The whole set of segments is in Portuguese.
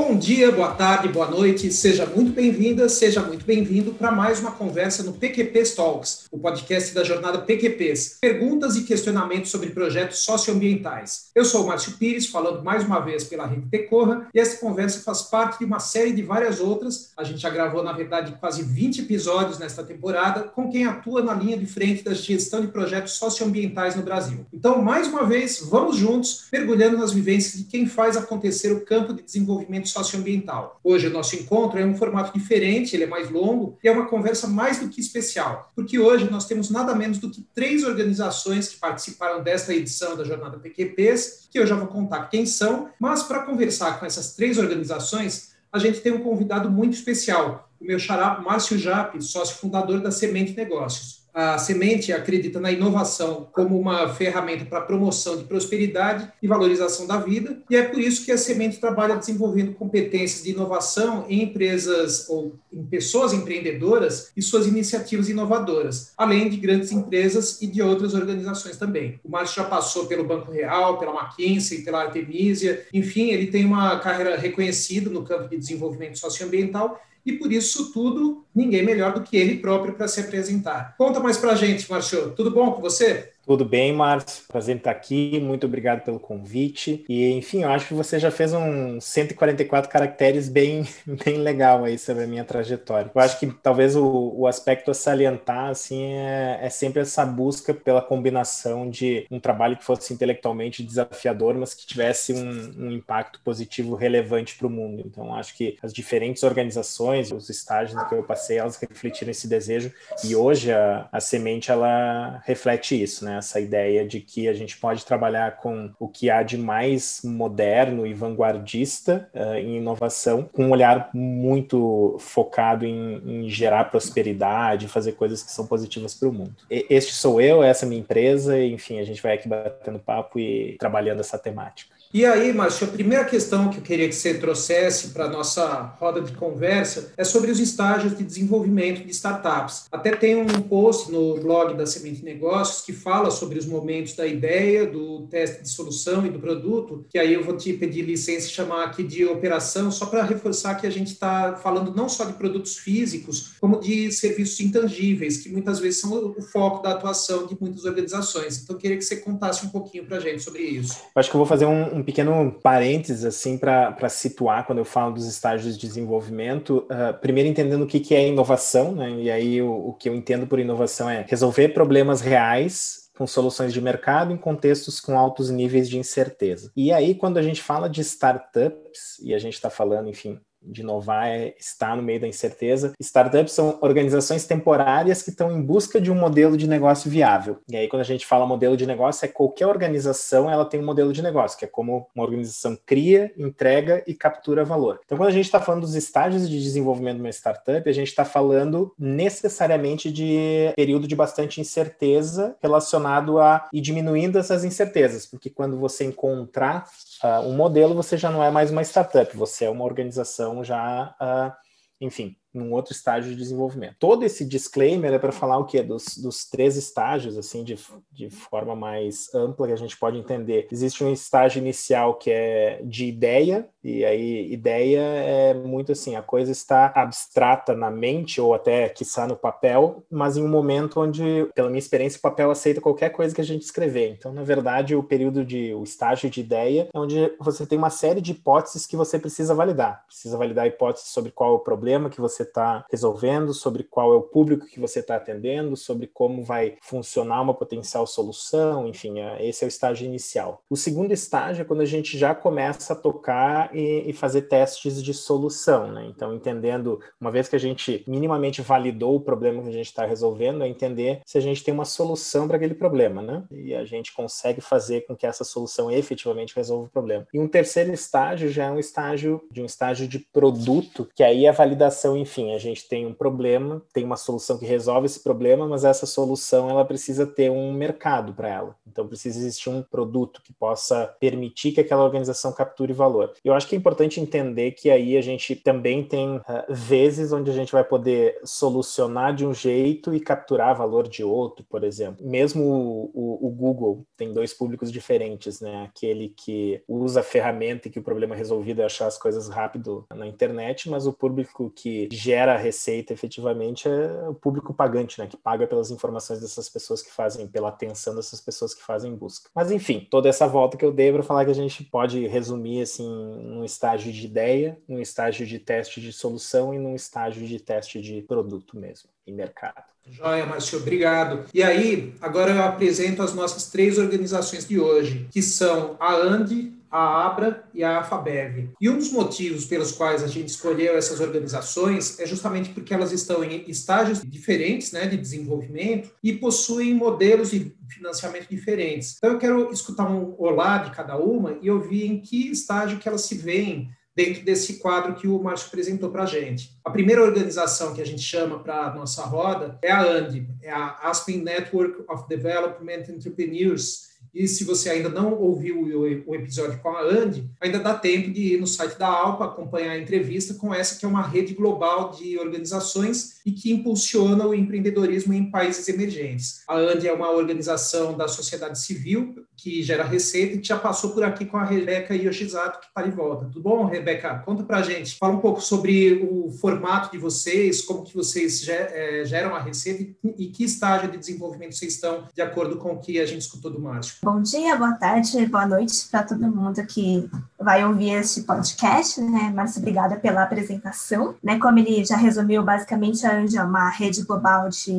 Bom dia, boa tarde, boa noite, seja muito bem-vinda, seja muito bem-vindo para mais uma conversa no PQP Talks, o podcast da jornada PQPs. Perguntas e questionamentos sobre projetos socioambientais. Eu sou o Márcio Pires, falando mais uma vez pela Rede Tecorra, e essa conversa faz parte de uma série de várias outras. A gente já gravou, na verdade, quase 20 episódios nesta temporada, com quem atua na linha de frente da gestão de projetos socioambientais no Brasil. Então, mais uma vez, vamos juntos, mergulhando nas vivências de quem faz acontecer o campo de desenvolvimento socioambiental. Hoje o nosso encontro é um formato diferente, ele é mais longo e é uma conversa mais do que especial, porque hoje nós temos nada menos do que três organizações que participaram desta edição da Jornada PQPs, que eu já vou contar quem são, mas para conversar com essas três organizações, a gente tem um convidado muito especial, o meu xará Márcio Jape, sócio fundador da Semente Negócios a Semente acredita na inovação como uma ferramenta para promoção de prosperidade e valorização da vida, e é por isso que a Semente trabalha desenvolvendo competências de inovação em empresas ou em pessoas empreendedoras e suas iniciativas inovadoras, além de grandes empresas e de outras organizações também. O Márcio já passou pelo Banco Real, pela McKinsey, pela Artemisia, enfim, ele tem uma carreira reconhecida no campo de desenvolvimento socioambiental e por isso tudo, ninguém melhor do que ele próprio para se apresentar. Conta mais para a gente, Marcio. Tudo bom com você? Tudo bem, Márcio? Prazer em estar aqui. Muito obrigado pelo convite. E, enfim, eu acho que você já fez um 144 caracteres bem, bem legal aí sobre a minha trajetória. Eu acho que talvez o, o aspecto a salientar, assim, é, é sempre essa busca pela combinação de um trabalho que fosse intelectualmente desafiador, mas que tivesse um, um impacto positivo relevante para o mundo. Então, acho que as diferentes organizações, os estágios que eu passei, elas refletiram esse desejo. E hoje a, a Semente, ela reflete isso, né? Essa ideia de que a gente pode trabalhar com o que há de mais moderno e vanguardista uh, em inovação, com um olhar muito focado em, em gerar prosperidade, fazer coisas que são positivas para o mundo. E, este sou eu, essa é a minha empresa, enfim, a gente vai aqui batendo papo e trabalhando essa temática. E aí, Márcio, a primeira questão que eu queria que você trouxesse para a nossa roda de conversa é sobre os estágios de desenvolvimento de startups. Até tem um post no blog da Semente Negócios que fala sobre os momentos da ideia, do teste de solução e do produto, que aí eu vou te pedir licença e chamar aqui de operação, só para reforçar que a gente está falando não só de produtos físicos, como de serviços intangíveis, que muitas vezes são o foco da atuação de muitas organizações. Então, eu queria que você contasse um pouquinho para a gente sobre isso. Acho que eu vou fazer um um pequeno parênteses assim para situar quando eu falo dos estágios de desenvolvimento. Uh, primeiro entendendo o que, que é inovação, né? E aí o, o que eu entendo por inovação é resolver problemas reais com soluções de mercado em contextos com altos níveis de incerteza. E aí, quando a gente fala de startups, e a gente está falando, enfim, de inovar é estar no meio da incerteza. Startups são organizações temporárias que estão em busca de um modelo de negócio viável. E aí, quando a gente fala modelo de negócio, é qualquer organização ela tem um modelo de negócio, que é como uma organização cria, entrega e captura valor. Então, quando a gente está falando dos estágios de desenvolvimento de uma startup, a gente está falando necessariamente de período de bastante incerteza relacionado a ir diminuindo essas incertezas, porque quando você encontrar uh, um modelo, você já não é mais uma startup, você é uma organização já, uh, enfim, num outro estágio de desenvolvimento. Todo esse disclaimer é para falar o quê? Dos, dos três estágios, assim, de, de forma mais ampla que a gente pode entender. Existe um estágio inicial que é de ideia, e aí ideia é muito assim, a coisa está abstrata na mente, ou até, quiçá, no papel, mas em um momento onde, pela minha experiência, o papel aceita qualquer coisa que a gente escrever. Então, na verdade, o período de, o estágio de ideia é onde você tem uma série de hipóteses que você precisa validar. Precisa validar hipóteses sobre qual é o problema que você está resolvendo, sobre qual é o público que você está atendendo, sobre como vai funcionar uma potencial solução, enfim, é, esse é o estágio inicial. O segundo estágio é quando a gente já começa a tocar e, e fazer testes de solução, né? Então, entendendo, uma vez que a gente minimamente validou o problema que a gente está resolvendo, é entender se a gente tem uma solução para aquele problema, né? E a gente consegue fazer com que essa solução efetivamente resolva o problema. E um terceiro estágio já é um estágio de um estágio de produto, que aí é a validação em enfim, a gente tem um problema, tem uma solução que resolve esse problema, mas essa solução ela precisa ter um mercado para ela. Então precisa existir um produto que possa permitir que aquela organização capture valor. Eu acho que é importante entender que aí a gente também tem uh, vezes onde a gente vai poder solucionar de um jeito e capturar valor de outro, por exemplo. Mesmo o, o, o Google tem dois públicos diferentes, né? Aquele que usa a ferramenta e que o problema resolvido é achar as coisas rápido na internet, mas o público que gera receita efetivamente é o público pagante, né? Que paga pelas informações dessas pessoas que fazem, pela atenção dessas pessoas que fazem busca. Mas enfim, toda essa volta que eu dei para falar que a gente pode resumir assim num estágio de ideia, num estágio de teste de solução e num estágio de teste de produto mesmo em mercado. Joia, Márcio, obrigado. E aí, agora eu apresento as nossas três organizações de hoje, que são a ANDI, a Abra e a Afabev. E um dos motivos pelos quais a gente escolheu essas organizações é justamente porque elas estão em estágios diferentes né, de desenvolvimento e possuem modelos de financiamento diferentes. Então eu quero escutar um olá de cada uma e ouvir em que estágio que elas se veem dentro desse quadro que o Márcio apresentou para a gente. A primeira organização que a gente chama para a nossa roda é a ANDE, é a Aspen Network of Development Entrepreneurs, e se você ainda não ouviu o, episódio com a Andy, ainda dá tempo de ir no site da Alpa acompanhar a entrevista com essa que é uma rede global de organizações e que impulsiona o empreendedorismo em países emergentes. A Andy é uma organização da sociedade civil que gera receita e que já passou por aqui com a Rebeca Yoshizato, que está de volta. Tudo bom, Rebeca? Conta para gente. Fala um pouco sobre o formato de vocês, como que vocês é, geram a receita e que estágio de desenvolvimento vocês estão, de acordo com o que a gente escutou do Márcio. Bom dia, boa tarde, boa noite para todo mundo que vai ouvir este podcast, né? Márcio, obrigada pela apresentação. Né? Como ele já resumiu, basicamente a Andy é uma rede global de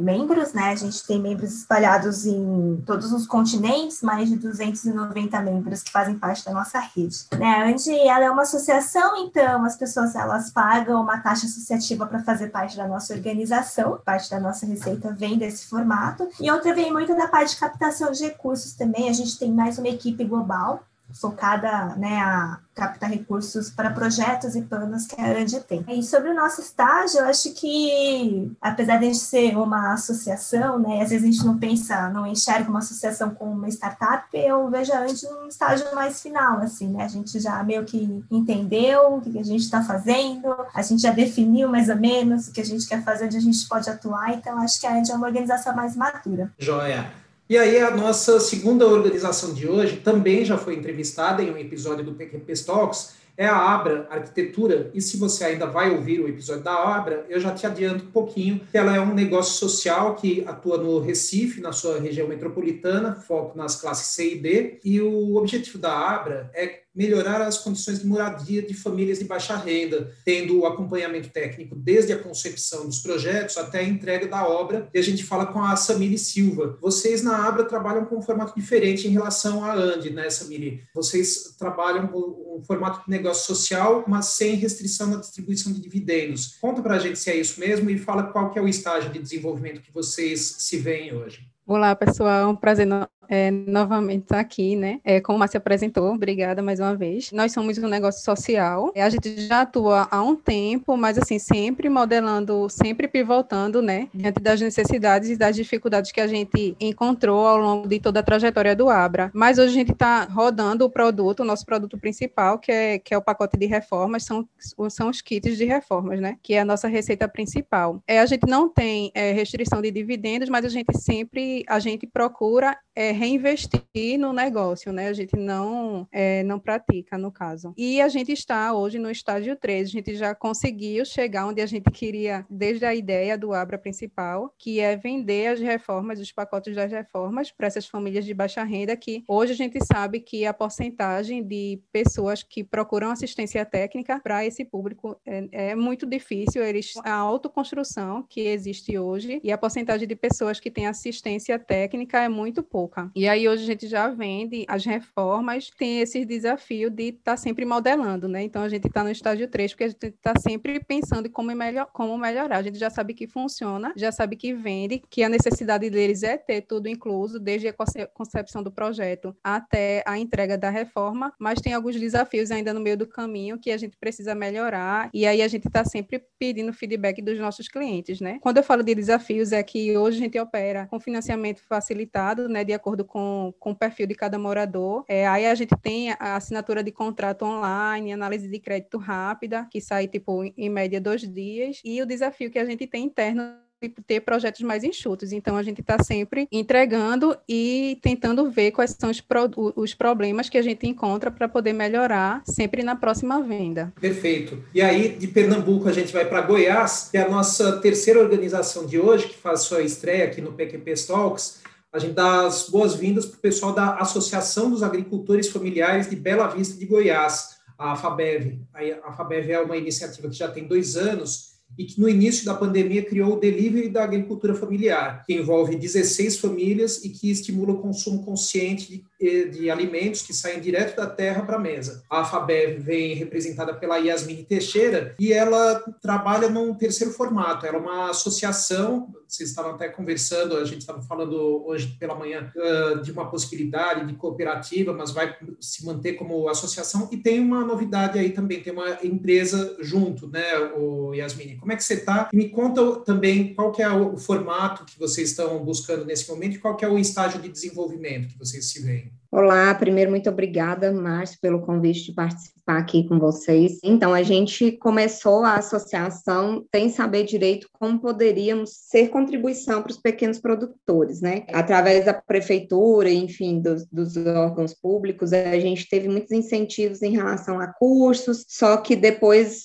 membros, né? A gente tem membros espalhados em todos os continentes, mais de 290 membros que fazem parte da nossa rede. Né? A Andy, ela é uma associação, então as pessoas elas pagam uma taxa associativa para fazer parte da nossa organização, parte da nossa receita vem desse formato, e outra vem muito da parte de captação de recursos também. A gente tem mais uma equipe global focada né, a captar recursos para projetos e planos que a AND tem. E sobre o nosso estágio, eu acho que, apesar de a gente ser uma associação, né, às vezes a gente não pensa, não enxerga uma associação como uma startup, eu vejo a AND num estágio mais final, assim, né, a gente já meio que entendeu o que a gente está fazendo, a gente já definiu mais ou menos o que a gente quer fazer, onde a gente pode atuar, então acho que a AND é uma organização mais madura. Joia. E aí a nossa segunda organização de hoje também já foi entrevistada em um episódio do PQP Talks, é a Abra Arquitetura. E se você ainda vai ouvir o episódio da Abra, eu já te adianto um pouquinho que ela é um negócio social que atua no Recife, na sua região metropolitana, foco nas classes C e D. E o objetivo da Abra é melhorar as condições de moradia de famílias de baixa renda, tendo o acompanhamento técnico desde a concepção dos projetos até a entrega da obra. E a gente fala com a Samiri Silva. Vocês na Abra trabalham com um formato diferente em relação à Andi, né, Samiri? Vocês trabalham com um formato de negócio social, mas sem restrição na distribuição de dividendos. Conta para a gente se é isso mesmo e fala qual que é o estágio de desenvolvimento que vocês se veem hoje. Olá, pessoal. É um prazer é, novamente estar aqui, né? É, como a Márcia apresentou, obrigada mais uma vez. Nós somos um negócio social. A gente já atua há um tempo, mas assim, sempre modelando, sempre pivotando, né? Diante das necessidades e das dificuldades que a gente encontrou ao longo de toda a trajetória do Abra. Mas hoje a gente está rodando o produto, o nosso produto principal, que é, que é o pacote de reformas, são, são os kits de reformas, né? Que é a nossa receita principal. É, a gente não tem é, restrição de dividendos, mas a gente sempre, a gente procura é, reinvestir no negócio, né? A gente não, é, não pratica, no caso. E a gente está hoje no estágio 3, a gente já conseguiu chegar onde a gente queria, desde a ideia do Abra principal, que é vender as reformas, os pacotes das reformas para essas famílias de baixa renda, que hoje a gente sabe que a porcentagem de pessoas que procuram assistência técnica para esse público é, é muito difícil, eles, a autoconstrução que existe hoje e a porcentagem de pessoas que têm assistência técnica é muito pouca. E aí hoje a gente já vende as reformas, tem esse desafio de estar tá sempre modelando, né? Então a gente está no estágio 3, porque a gente está sempre pensando em como, melhor, como melhorar. A gente já sabe que funciona, já sabe que vende, que a necessidade deles é ter tudo incluso, desde a concepção do projeto até a entrega da reforma, mas tem alguns desafios ainda no meio do caminho que a gente precisa melhorar, e aí a gente está sempre pedindo feedback dos nossos clientes, né? Quando eu falo de desafios, é que hoje a gente opera com financiamento facilitado, né, de acordo com, com o perfil de cada morador. É, aí a gente tem a assinatura de contrato online, análise de crédito rápida, que sai, tipo, em média dois dias, e o desafio que a gente tem interno ter projetos mais enxutos. Então, a gente está sempre entregando e tentando ver quais são os, pro, os problemas que a gente encontra para poder melhorar sempre na próxima venda. Perfeito. E aí, de Pernambuco, a gente vai para Goiás, que é a nossa terceira organização de hoje, que faz sua estreia aqui no PQP Talks. A gente dá as boas-vindas para o pessoal da Associação dos Agricultores Familiares de Bela Vista de Goiás, a FABEV. A FABEV é uma iniciativa que já tem dois anos e que no início da pandemia criou o Delivery da Agricultura Familiar, que envolve 16 famílias e que estimula o consumo consciente de de alimentos que saem direto da terra para a mesa. A FABEV vem representada pela Yasmin Teixeira e ela trabalha num terceiro formato. Ela é uma associação, vocês estavam até conversando, a gente estava falando hoje pela manhã de uma possibilidade de cooperativa, mas vai se manter como associação e tem uma novidade aí também, tem uma empresa junto, né, o Yasmin? Como é que você está? Me conta também qual que é o formato que vocês estão buscando nesse momento e qual que é o estágio de desenvolvimento que vocês se veem. Olá, primeiro, muito obrigada, Márcio, pelo convite de participar aqui com vocês. Então, a gente começou a associação sem saber direito como poderíamos ser contribuição para os pequenos produtores, né? Através da prefeitura, enfim, dos, dos órgãos públicos, a gente teve muitos incentivos em relação a cursos, só que depois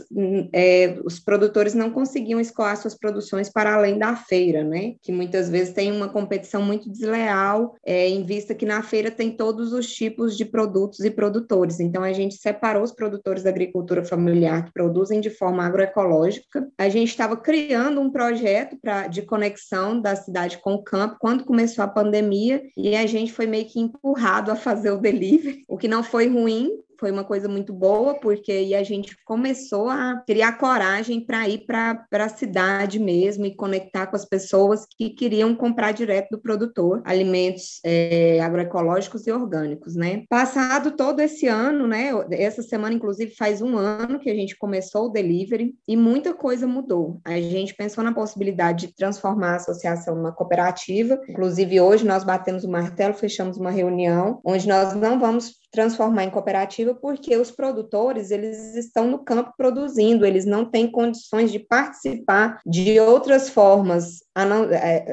é, os produtores não conseguiam escoar suas produções para além da feira, né? Que muitas vezes tem uma competição muito desleal, é, em vista que na feira tem todos os tipos de produtos e produtores. Então, a gente separou os produtores da agricultura familiar que produzem de forma agroecológica. A gente estava criando um projeto pra, de conexão da cidade com o campo quando começou a pandemia e a gente foi meio que empurrado a fazer o delivery, o que não foi ruim, foi uma coisa muito boa, porque aí a gente começou a criar coragem para ir para a cidade mesmo e conectar com as pessoas que queriam comprar direto do produtor alimentos é, agroecológicos e orgânicos, né? Passado todo esse ano, né? Essa semana, inclusive, faz um ano que a gente começou o delivery e muita coisa mudou. A gente pensou na possibilidade de transformar a associação numa cooperativa. Inclusive, hoje nós batemos o martelo, fechamos uma reunião onde nós não vamos transformar em cooperativa porque os produtores eles estão no campo produzindo, eles não têm condições de participar de outras formas a não, é,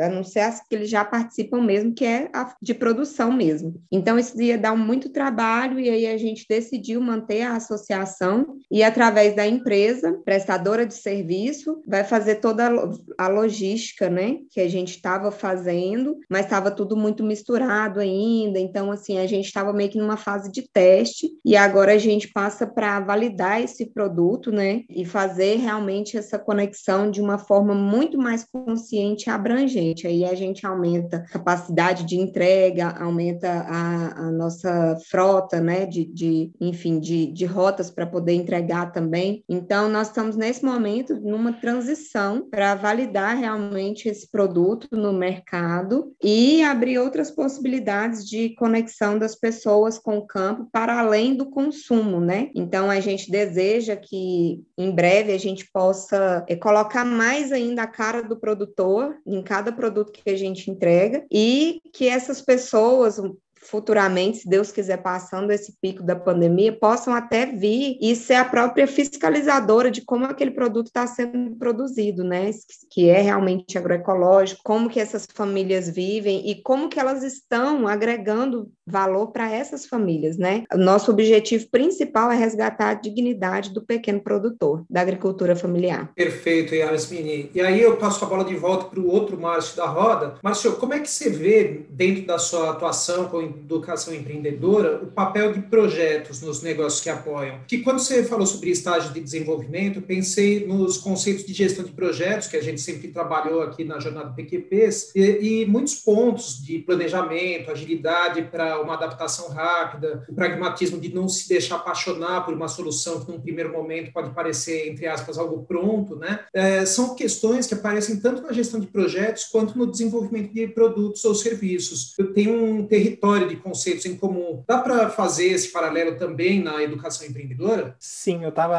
as que eles já participam mesmo, que é a de produção mesmo. Então, isso ia dar muito trabalho, e aí a gente decidiu manter a associação e, através da empresa prestadora de serviço, vai fazer toda a logística, né, que a gente estava fazendo, mas estava tudo muito misturado ainda, então, assim, a gente estava meio que numa fase de teste, e agora a gente passa para validar esse produto, né, e fazer realmente essa conexão de uma forma muito mais consciente abrangente. Aí a gente aumenta a capacidade de entrega, aumenta a, a nossa frota, né, de, de enfim, de, de rotas para poder entregar também. Então, nós estamos nesse momento numa transição para validar realmente esse produto no mercado e abrir outras possibilidades de conexão das pessoas com o campo para além do consumo, né? Então, a gente deseja que em breve a gente possa é, colocar mais ainda a cara do produtor em cada produto que a gente entrega e que essas pessoas, futuramente, se Deus quiser, passando esse pico da pandemia, possam até vir e ser a própria fiscalizadora de como aquele produto está sendo produzido, né? Que é realmente agroecológico, como que essas famílias vivem e como que elas estão agregando valor para essas famílias, né? Nosso objetivo principal é resgatar a dignidade do pequeno produtor, da agricultura familiar. Perfeito, Yasmini. E aí eu passo a bola de volta para o outro Márcio da roda. Márcio, como é que você vê, dentro da sua atuação com educação empreendedora o papel de projetos nos negócios que apoiam. Que quando você falou sobre estágio de desenvolvimento, pensei nos conceitos de gestão de projetos que a gente sempre trabalhou aqui na jornada PQPs e, e muitos pontos de planejamento, agilidade para uma adaptação rápida, o pragmatismo de não se deixar apaixonar por uma solução que num primeiro momento pode parecer entre aspas algo pronto, né? É, são questões que aparecem tanto na gestão de projetos quanto no desenvolvimento de produtos ou serviços. Eu tenho um território de conceitos em comum. Dá para fazer esse paralelo também na educação empreendedora? Sim, eu estava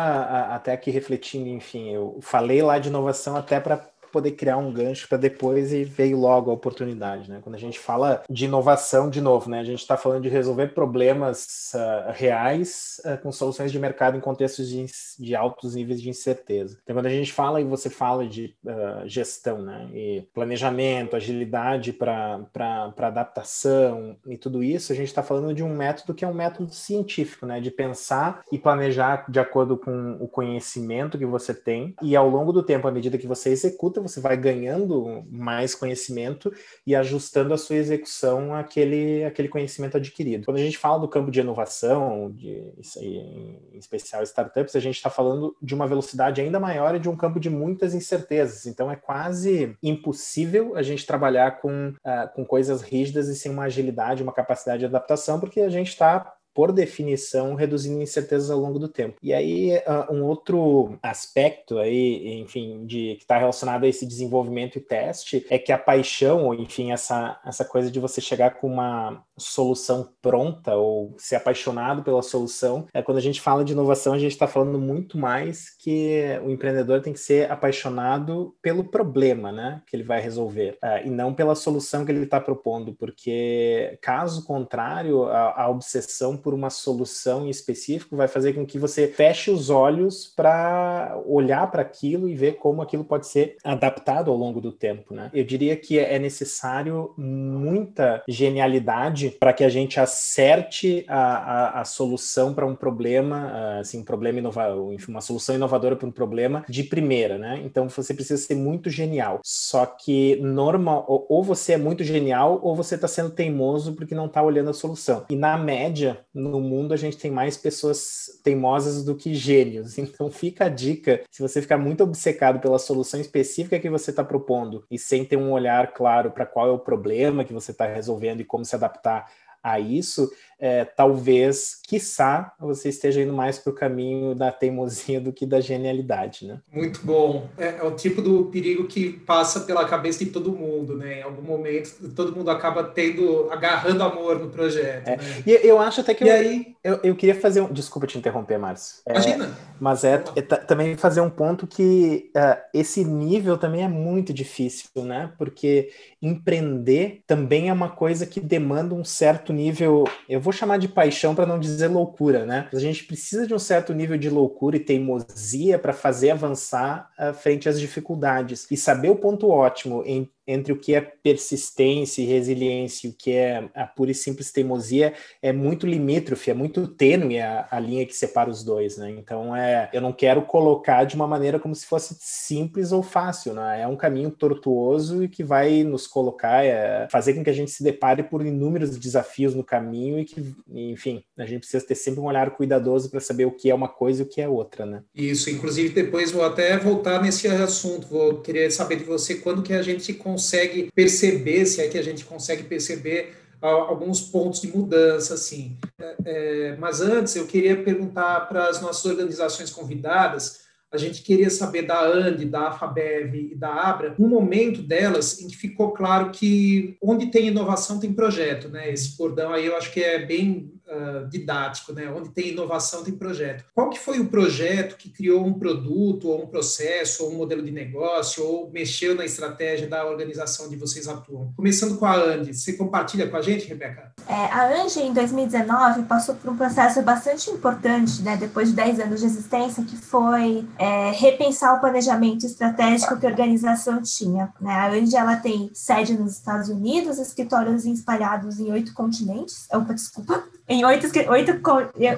até aqui refletindo, enfim, eu falei lá de inovação até para poder criar um gancho para depois e veio logo a oportunidade, né? Quando a gente fala de inovação, de novo, né? A gente está falando de resolver problemas uh, reais uh, com soluções de mercado em contextos de, de, altos níveis de incerteza. Então, quando a gente fala e você fala de uh, gestão, né? E planejamento, agilidade para adaptação e tudo isso, a gente está falando de um método que é um método científico, né? De pensar e planejar de acordo com o conhecimento que você tem e ao longo do tempo, à medida que você executa, você vai ganhando mais conhecimento e ajustando a sua execução àquele, àquele conhecimento adquirido. Quando a gente fala do campo de inovação, de, em especial startups, a gente está falando de uma velocidade ainda maior e de um campo de muitas incertezas. Então é quase impossível a gente trabalhar com, uh, com coisas rígidas e sem uma agilidade, uma capacidade de adaptação, porque a gente está por definição, reduzindo incertezas ao longo do tempo. E aí, uh, um outro aspecto aí, enfim, de que está relacionado a esse desenvolvimento e teste, é que a paixão, ou enfim, essa, essa coisa de você chegar com uma solução pronta ou ser apaixonado pela solução, é quando a gente fala de inovação, a gente está falando muito mais que o empreendedor tem que ser apaixonado pelo problema, né, que ele vai resolver, uh, e não pela solução que ele está propondo, porque caso contrário, a, a obsessão por uma solução em específico vai fazer com que você feche os olhos para olhar para aquilo e ver como aquilo pode ser adaptado ao longo do tempo, né? Eu diria que é necessário muita genialidade para que a gente acerte a, a, a solução para um problema, assim, um problema inovador, uma solução inovadora para um problema de primeira, né? Então você precisa ser muito genial. Só que normal, ou, ou você é muito genial ou você está sendo teimoso porque não está olhando a solução. E na média, no mundo a gente tem mais pessoas teimosas do que gênios. Então fica a dica, se você ficar muito obcecado pela solução específica que você está propondo e sem ter um olhar claro para qual é o problema que você está resolvendo e como se adaptar a isso, é, talvez, quiçá, você esteja indo mais para o caminho da teimosia do que da genialidade, né? Muito bom. É, é, o tipo do perigo que passa pela cabeça de todo mundo, né? Em algum momento, todo mundo acaba tendo, agarrando amor no projeto. É. Né? E eu acho até que... E eu, aí... Eu, eu queria fazer um... Desculpa te interromper, Márcio. É, Imagina. Mas é, é também fazer um ponto que uh, esse nível também é muito difícil, né? Porque empreender também é uma coisa que demanda um certo nível... Eu vou chamar de paixão para não dizer loucura, né? A gente precisa de um certo nível de loucura e teimosia para fazer avançar uh, frente às dificuldades. E saber o ponto ótimo em entre o que é persistência e resiliência e o que é a pura e simples teimosia é muito limítrofe, é muito tênue a, a, linha que separa os dois, né? Então é, eu não quero colocar de uma maneira como se fosse simples ou fácil, né? É um caminho tortuoso e que vai nos colocar, é, fazer com que a gente se depare por inúmeros desafios no caminho e que, enfim, a gente precisa ter sempre um olhar cuidadoso para saber o que é uma coisa e o que é outra, né? Isso, inclusive depois vou até voltar nesse assunto, vou querer saber de você quando que a gente consegue perceber, se é que a gente consegue perceber alguns pontos de mudança, assim. É, é, mas antes, eu queria perguntar para as nossas organizações convidadas, a gente queria saber da ANDE, da AFABEV e da ABRA, um momento delas em que ficou claro que onde tem inovação tem projeto, né? Esse bordão aí eu acho que é bem uh, didático, né? Onde tem inovação tem projeto. Qual que foi o projeto que criou um produto ou um processo ou um modelo de negócio ou mexeu na estratégia da organização onde vocês atuam? Começando com a Andy, você compartilha com a gente, Rebeca? É, a Andy, em 2019, passou por um processo bastante importante, né? Depois de 10 anos de existência, que foi é, repensar o planejamento estratégico que a organização tinha. Né? A Andy, ela tem sede nos Estados Unidos, escritórios espalhados em oito continentes. Opa, desculpa em oito, oito,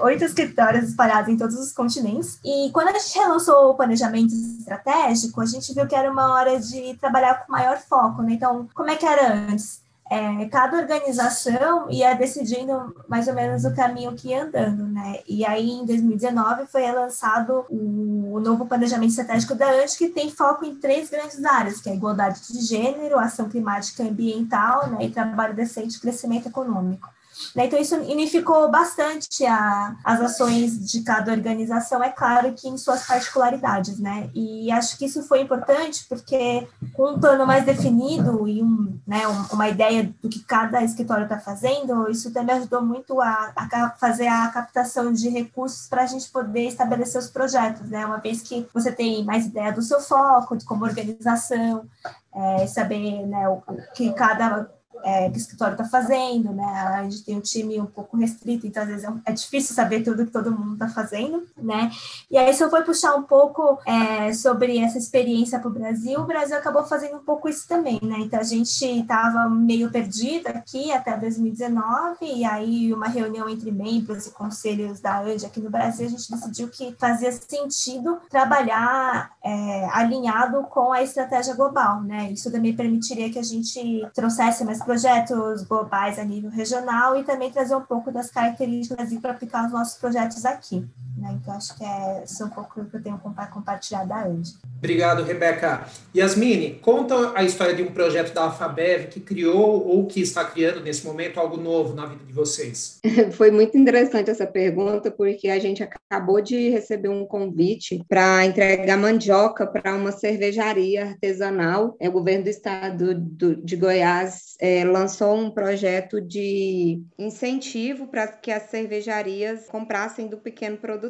oito escritórios espalhados em todos os continentes. E quando a gente relançou o planejamento estratégico, a gente viu que era uma hora de trabalhar com maior foco, né? Então, como é que era antes? é, cada organização ia decidindo mais ou menos o caminho que ia andando, né? E aí, em 2019, foi lançado o, novo planejamento estratégico da ANT, que tem foco em três grandes áreas, que é igualdade de gênero, ação climática e ambiental, né, e trabalho decente e crescimento econômico. Né? Então, isso unificou bastante a, as ações de cada organização, é claro que em suas particularidades, né? E acho que isso foi importante porque, com um plano mais definido e um, né, uma ideia do que cada escritório está fazendo, isso também ajudou muito a, a fazer a captação de recursos para a gente poder estabelecer os projetos, né? Uma vez que você tem mais ideia do seu foco, de como organização, é, saber né, o, que cada é, que o escritório está fazendo, né? A gente tem um time um pouco restrito, então às vezes é, é difícil saber tudo que todo mundo está fazendo, né? E aí, se eu for puxar um pouco é, sobre essa experiência para o Brasil, o Brasil acabou fazendo um pouco isso também, né? Então a gente estava meio perdido aqui até 2019, e aí uma reunião entre membros e conselhos da AND aqui no Brasil, a gente decidiu que fazia sentido trabalhar é, alinhado com a estratégia global, né? Isso também permitiria que a gente trouxesse mais projetos globais a nível regional e também trazer um pouco das características para aplicar os nossos projetos aqui. Né? Então, acho que é, isso é um pouco o que eu tenho para compartilhar da Andy. Obrigado, Rebeca. Yasmine, conta a história de um projeto da Alfabev que criou ou que está criando nesse momento algo novo na vida de vocês. Foi muito interessante essa pergunta, porque a gente acabou de receber um convite para entregar mandioca para uma cervejaria artesanal. É, o governo do estado do, de Goiás é, lançou um projeto de incentivo para que as cervejarias comprassem do pequeno produtor.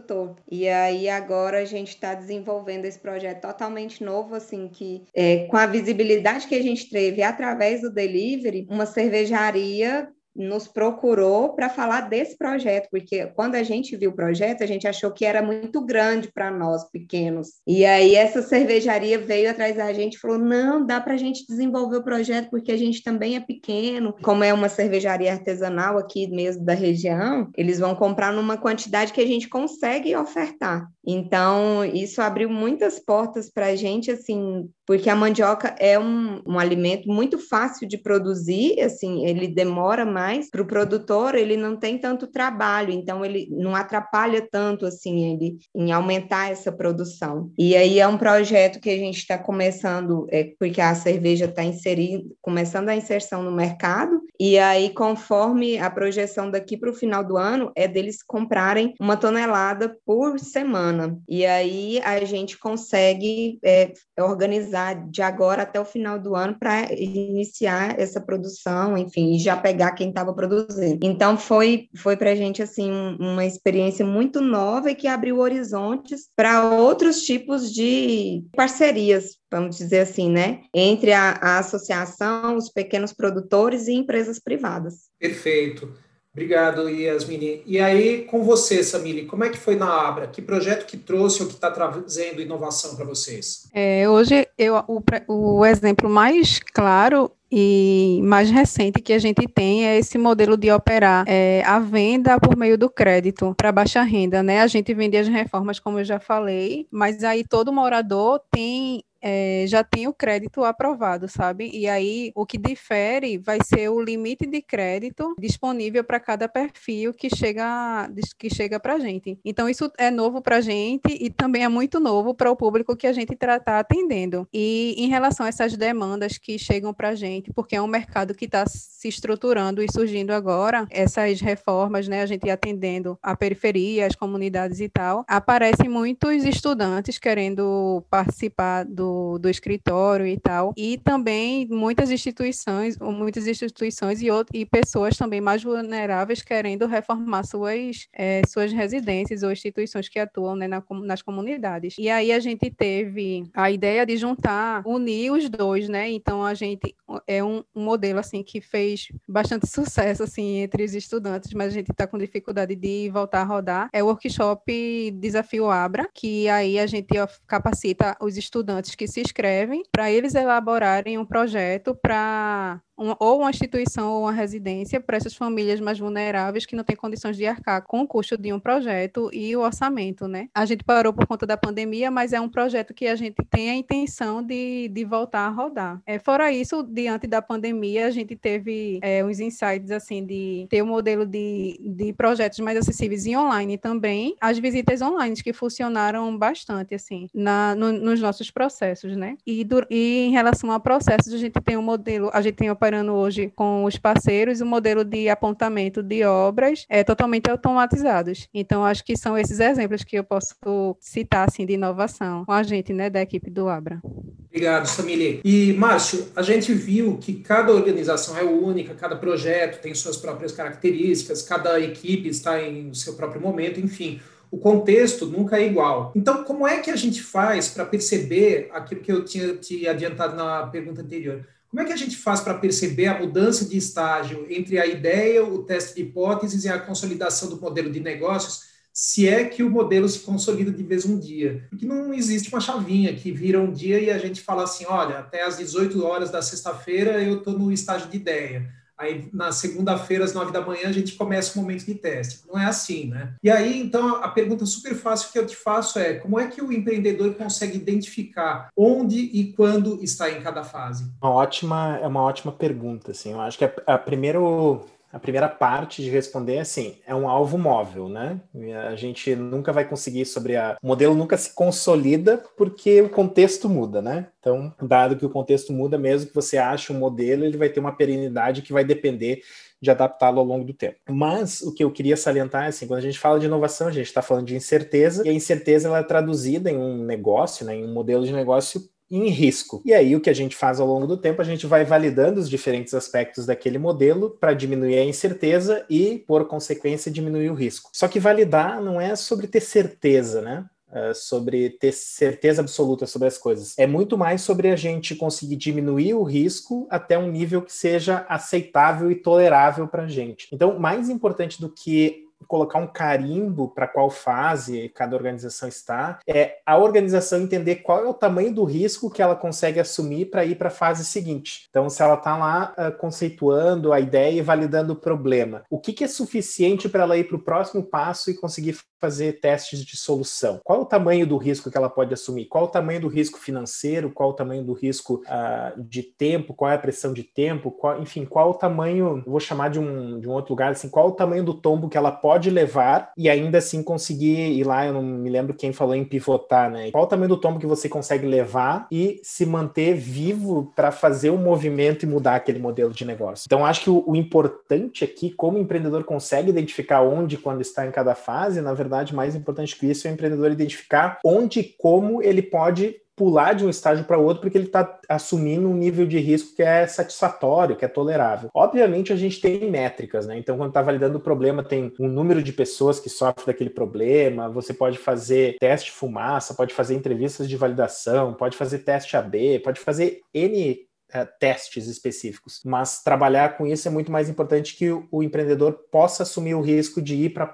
E aí agora a gente está desenvolvendo esse projeto totalmente novo, assim, que é, com a visibilidade que a gente teve através do delivery, uma cervejaria nos procurou para falar desse projeto, porque quando a gente viu o projeto, a gente achou que era muito grande para nós pequenos. E aí essa cervejaria veio atrás da gente e falou: não, dá para a gente desenvolver o projeto, porque a gente também é pequeno. Como é uma cervejaria artesanal aqui mesmo da região, eles vão comprar numa quantidade que a gente consegue ofertar. Então, isso abriu muitas portas para a gente, assim, porque a mandioca é um, um alimento muito fácil de produzir, assim, ele demora mais para o produtor, ele não tem tanto trabalho, então ele não atrapalha tanto assim ele em aumentar essa produção. E aí é um projeto que a gente está começando, é, porque a cerveja está inserindo, começando a inserção no mercado, e aí conforme a projeção daqui para o final do ano é deles comprarem uma tonelada por semana. E aí a gente consegue é, organizar de agora até o final do ano para iniciar essa produção, enfim, e já pegar quem estava produzindo. Então foi foi para a gente assim uma experiência muito nova e que abriu horizontes para outros tipos de parcerias, vamos dizer assim, né, entre a, a associação, os pequenos produtores e empresas privadas. Perfeito. Obrigado, Yasmini. E aí, com você, Samili, como é que foi na Abra? Que projeto que trouxe ou que está trazendo inovação para vocês? É, hoje, eu, o, o exemplo mais claro e mais recente que a gente tem é esse modelo de operar é, a venda por meio do crédito para baixa renda, né? A gente vende as reformas, como eu já falei, mas aí todo morador tem é, já tem o crédito aprovado, sabe? E aí o que difere vai ser o limite de crédito disponível para cada perfil que chega que chega para a gente. Então isso é novo para a gente e também é muito novo para o público que a gente está atendendo. E em relação a essas demandas que chegam para a gente, porque é um mercado que está se estruturando e surgindo agora, essas reformas, né? A gente atendendo a periferia, as comunidades e tal, aparecem muitos estudantes querendo participar do do, escritório e tal, e também muitas instituições, muitas instituições e, outras, e pessoas também mais vulneráveis querendo reformar suas, é, suas residências ou instituições que atuam né, na, nas comunidades. E aí a gente teve a ideia de juntar, unir os dois, né? Então a gente é um, um modelo assim que fez bastante sucesso assim entre os estudantes, mas a gente está com dificuldade de voltar a rodar. É o workshop Desafio Abra, que aí a gente capacita os estudantes que se inscrevem para eles elaborarem um projeto para um, ou uma instituição ou uma residência para essas famílias mais vulneráveis que não têm condições de arcar com o custo de um projeto e o orçamento, né? A gente parou por conta da pandemia, mas é um projeto que a gente tem a intenção de, de voltar a rodar. É, fora isso, diante da pandemia, a gente teve é, uns insights, assim, de ter um modelo de, de projetos mais acessíveis e online também, as visitas online que funcionaram bastante, assim, na, no, nos nossos processos, né? E, do, e em relação a processos, a gente tem um modelo, a gente tem operando hoje com os parceiros, o modelo de apontamento de obras é totalmente automatizados. Então, acho que são esses exemplos que eu posso citar, assim, de inovação com a gente, né, da equipe do Abra. Obrigado, Samile. E, Márcio, a gente viu que cada organização é única, cada projeto tem suas próprias características, cada equipe está em seu próprio momento, enfim o contexto nunca é igual. Então, como é que a gente faz para perceber aquilo que eu tinha te adiantado na pergunta anterior? Como é que a gente faz para perceber a mudança de estágio entre a ideia, o teste de hipóteses e a consolidação do modelo de negócios, se é que o modelo se consolida de vez um dia? Porque não existe uma chavinha que vira um dia e a gente fala assim: olha, até às 18 horas da sexta-feira eu estou no estágio de ideia. Aí, na segunda-feira, às nove da manhã, a gente começa o momento de teste. Não é assim, né? E aí, então, a pergunta super fácil que eu te faço é: como é que o empreendedor consegue identificar onde e quando está em cada fase? Uma ótima, é uma ótima pergunta, assim. Eu acho que a, a primeiro a primeira parte de responder é assim, é um alvo móvel, né? A gente nunca vai conseguir sobre a... O modelo nunca se consolida porque o contexto muda, né? Então, dado que o contexto muda, mesmo que você ache um modelo, ele vai ter uma perenidade que vai depender de adaptá-lo ao longo do tempo. Mas o que eu queria salientar é assim, quando a gente fala de inovação, a gente está falando de incerteza, e a incerteza ela é traduzida em um negócio, né, em um modelo de negócio em risco. E aí o que a gente faz ao longo do tempo, a gente vai validando os diferentes aspectos daquele modelo para diminuir a incerteza e, por consequência, diminuir o risco. Só que validar não é sobre ter certeza, né? É sobre ter certeza absoluta sobre as coisas. É muito mais sobre a gente conseguir diminuir o risco até um nível que seja aceitável e tolerável para a gente. Então, mais importante do que colocar um carimbo para qual fase cada organização está, é a organização entender qual é o tamanho do risco que ela consegue assumir para ir para a fase seguinte. Então, se ela está lá uh, conceituando a ideia e validando o problema, o que, que é suficiente para ela ir para o próximo passo e conseguir fazer testes de solução? Qual o tamanho do risco que ela pode assumir? Qual o tamanho do risco financeiro? Qual o tamanho do risco uh, de tempo? Qual é a pressão de tempo? Qual, enfim, qual o tamanho, vou chamar de um, de um outro lugar, assim, qual o tamanho do tombo que ela pode levar e ainda assim conseguir ir lá, eu não me lembro quem falou em pivotar, né? Qual o tamanho do tombo que você consegue levar e se manter vivo para fazer o um movimento e mudar aquele modelo de negócio? Então, acho que o, o importante aqui, como o empreendedor consegue identificar onde quando está em cada fase, na verdade, mais importante que isso é o empreendedor identificar onde e como ele pode pular de um estágio para outro porque ele está assumindo um nível de risco que é satisfatório, que é tolerável. Obviamente a gente tem métricas, né? Então quando está validando o problema tem um número de pessoas que sofrem daquele problema. Você pode fazer teste de fumaça, pode fazer entrevistas de validação, pode fazer teste AB, pode fazer n uh, testes específicos. Mas trabalhar com isso é muito mais importante que o, o empreendedor possa assumir o risco de ir para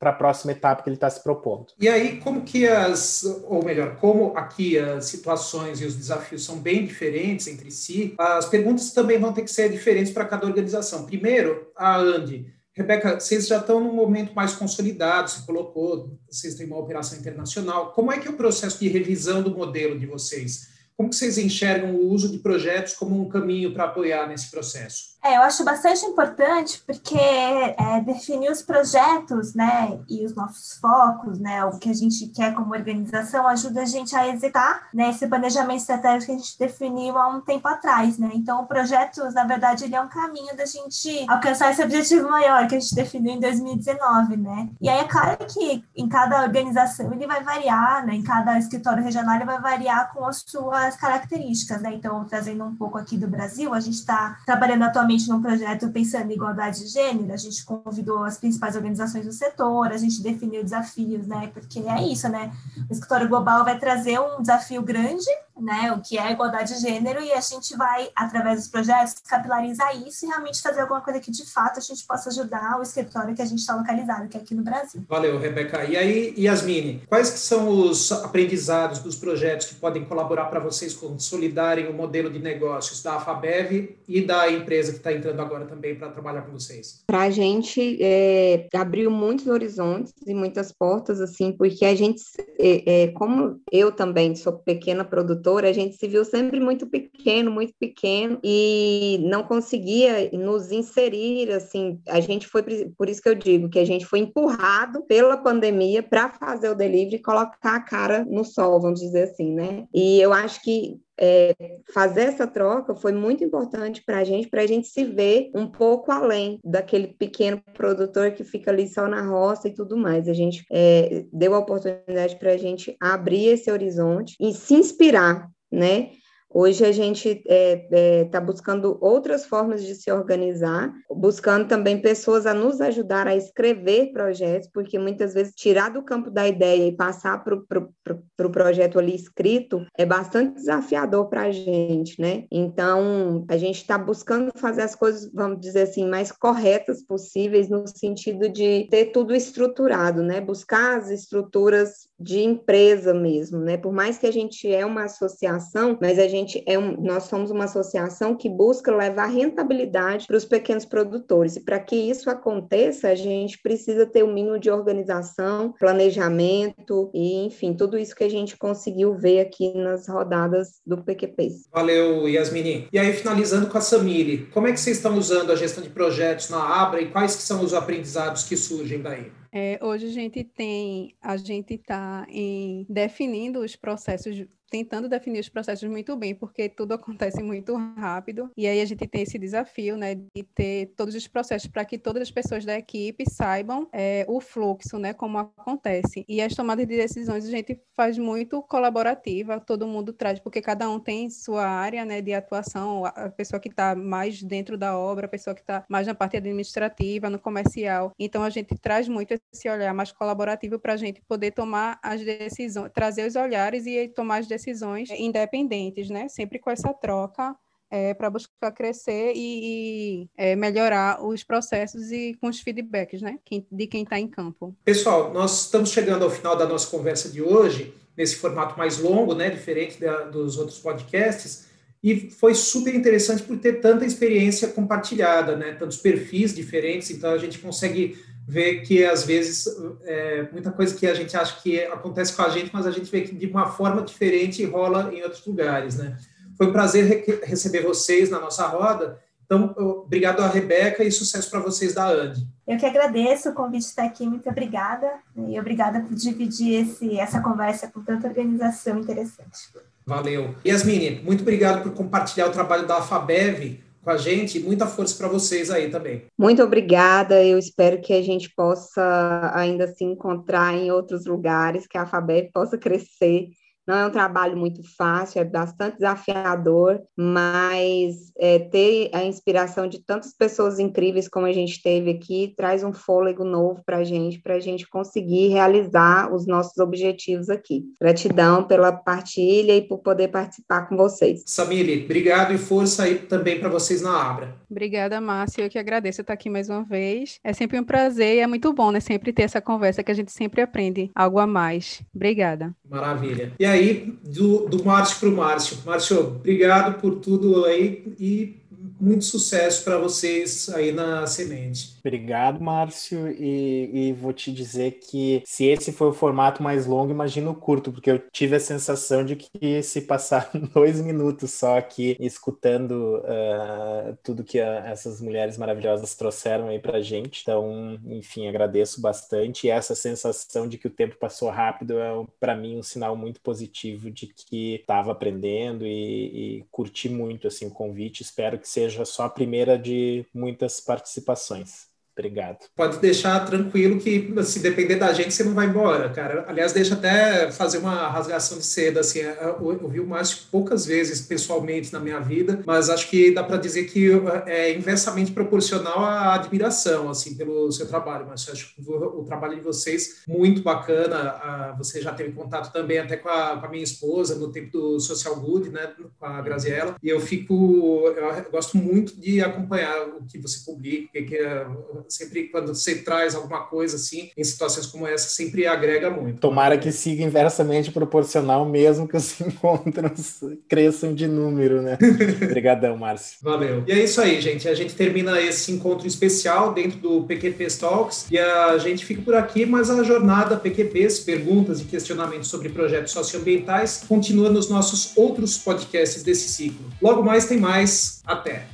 a próxima etapa que ele está se propondo. E aí, como que as, ou melhor, como aqui as situações e os desafios são bem diferentes entre si, as perguntas também vão ter que ser diferentes para cada organização. Primeiro, a Andy. Rebeca, vocês já estão num momento mais consolidado, você colocou, vocês têm uma operação internacional. Como é que é o processo de revisão do modelo de vocês? Como vocês enxergam o uso de projetos como um caminho para apoiar nesse processo? É, eu acho bastante importante porque é, definir os projetos, né, e os nossos focos, né, o que a gente quer como organização ajuda a gente a executar, né, esse planejamento estratégico que a gente definiu há um tempo atrás, né. Então, o projeto, na verdade, ele é um caminho da gente alcançar esse objetivo maior que a gente definiu em 2019, né. E aí é claro que em cada organização ele vai variar, né, em cada escritório regional ele vai variar com as suas características, né. Então, trazendo um pouco aqui do Brasil, a gente está trabalhando atualmente justamente num projeto pensando em igualdade de gênero, a gente convidou as principais organizações do setor, a gente definiu desafios, né? Porque é isso, né? O escritório global vai trazer um desafio grande né, o que é igualdade de gênero, e a gente vai, através dos projetos, capilarizar isso e realmente fazer alguma coisa que, de fato, a gente possa ajudar o escritório que a gente está localizado, que é aqui no Brasil. Valeu, Rebeca. E aí, Yasmine, quais que são os aprendizados dos projetos que podem colaborar para vocês consolidarem o modelo de negócios da Afabev e da empresa que está entrando agora também para trabalhar com vocês? Para a gente, é, abriu muitos horizontes e muitas portas, assim, porque a gente, é, é, como eu também sou pequena produtora, a gente se viu sempre muito pequeno, muito pequeno, e não conseguia nos inserir, assim, a gente foi, por isso que eu digo, que a gente foi empurrado pela pandemia para fazer o delivery e colocar a cara no sol, vamos dizer assim, né? E eu acho que é, fazer essa troca foi muito importante para a gente, para a gente se ver um pouco além daquele pequeno produtor que fica ali só na roça e tudo mais. A gente é, deu a oportunidade para a gente abrir esse horizonte e se inspirar, né? Hoje a gente está é, é, tá buscando outras formas de se organizar, buscando também pessoas a nos ajudar a escrever projetos, porque muitas vezes tirar do campo da ideia e passar para o pro, pro, pro projeto ali escrito é bastante desafiador para a gente, né? Então, a gente está buscando fazer as coisas, vamos dizer assim, mais corretas possíveis, no sentido de ter tudo estruturado, né? Buscar as estruturas de empresa mesmo, né? Por mais que a gente é uma associação, mas a gente é um, nós somos uma associação que busca levar rentabilidade para os pequenos produtores. E para que isso aconteça, a gente precisa ter um mínimo de organização, planejamento e, enfim, tudo isso que a gente conseguiu ver aqui nas rodadas do PQP. Valeu, Yasmini. E aí, finalizando com a Samiri, como é que vocês estão usando a gestão de projetos na Abra e quais que são os aprendizados que surgem daí? É, hoje a gente tem, a gente está definindo os processos tentando definir os processos muito bem, porque tudo acontece muito rápido. E aí a gente tem esse desafio, né, de ter todos os processos para que todas as pessoas da equipe saibam é, o fluxo, né, como acontece. E as tomadas de decisões a gente faz muito colaborativa, todo mundo traz, porque cada um tem sua área, né, de atuação, a pessoa que está mais dentro da obra, a pessoa que está mais na parte administrativa, no comercial. Então a gente traz muito esse olhar mais colaborativo para a gente poder tomar as decisões, trazer os olhares e tomar as decisões decisões independentes, né? Sempre com essa troca é, para buscar crescer e, e é, melhorar os processos e com os feedbacks, né? De quem está em campo. Pessoal, nós estamos chegando ao final da nossa conversa de hoje, nesse formato mais longo, né? Diferente da, dos outros podcasts. E foi super interessante por ter tanta experiência compartilhada, né? Tantos perfis diferentes, então a gente consegue ver que às vezes é, muita coisa que a gente acha que acontece com a gente, mas a gente vê que de uma forma diferente rola em outros lugares, né? Foi um prazer re receber vocês na nossa roda. Então, obrigado a Rebeca e sucesso para vocês da Andy. Eu que agradeço o convite estar aqui, muito obrigada. E obrigada por dividir esse, essa conversa com tanta organização interessante. Valeu. Yasmine, muito obrigado por compartilhar o trabalho da Fabev com a gente. Muita força para vocês aí também. Muito obrigada. Eu espero que a gente possa ainda se encontrar em outros lugares, que a FABEP possa crescer não é um trabalho muito fácil, é bastante desafiador, mas é, ter a inspiração de tantas pessoas incríveis como a gente teve aqui traz um fôlego novo para a gente, para a gente conseguir realizar os nossos objetivos aqui. Gratidão pela partilha e por poder participar com vocês. Samiri, obrigado e força aí também para vocês na Abra. Obrigada, Márcia. Eu que agradeço estar aqui mais uma vez. É sempre um prazer e é muito bom, né? Sempre ter essa conversa que a gente sempre aprende algo a mais. Obrigada. Maravilha. E aí, do, do Márcio para o Márcio. Márcio, obrigado por tudo aí e muito sucesso para vocês aí na semente. Obrigado, Márcio. E, e, vou te dizer que se esse foi o formato mais longo, imagina o curto, porque eu tive a sensação de que se passar dois minutos só aqui escutando uh, tudo que a, essas mulheres maravilhosas trouxeram aí para gente. Então, enfim, agradeço bastante. E essa sensação de que o tempo passou rápido é, para mim, um sinal muito positivo de que estava aprendendo e, e curti muito assim o convite. Espero que seja só a primeira de muitas participações. Obrigado. Pode deixar tranquilo que, se depender da gente, você não vai embora, cara. Aliás, deixa até fazer uma rasgação de seda, assim, eu, eu vi o Márcio poucas vezes pessoalmente na minha vida, mas acho que dá para dizer que é inversamente proporcional à admiração, assim, pelo seu trabalho. Mas acho o, o trabalho de vocês muito bacana. você já teve contato também até com a, com a, minha esposa no tempo do Social Good, né, com a Graziella, e eu fico, eu gosto muito de acompanhar o que você publica, que é sempre quando você traz alguma coisa assim, em situações como essa, sempre agrega muito. Tomara que siga inversamente proporcional, mesmo que os encontros cresçam de número, né? Obrigadão, Márcio. Valeu. E é isso aí, gente. A gente termina esse encontro especial dentro do PQP Talks e a gente fica por aqui, mas a jornada PQPs, perguntas e questionamentos sobre projetos socioambientais, continua nos nossos outros podcasts desse ciclo. Logo mais tem mais. Até!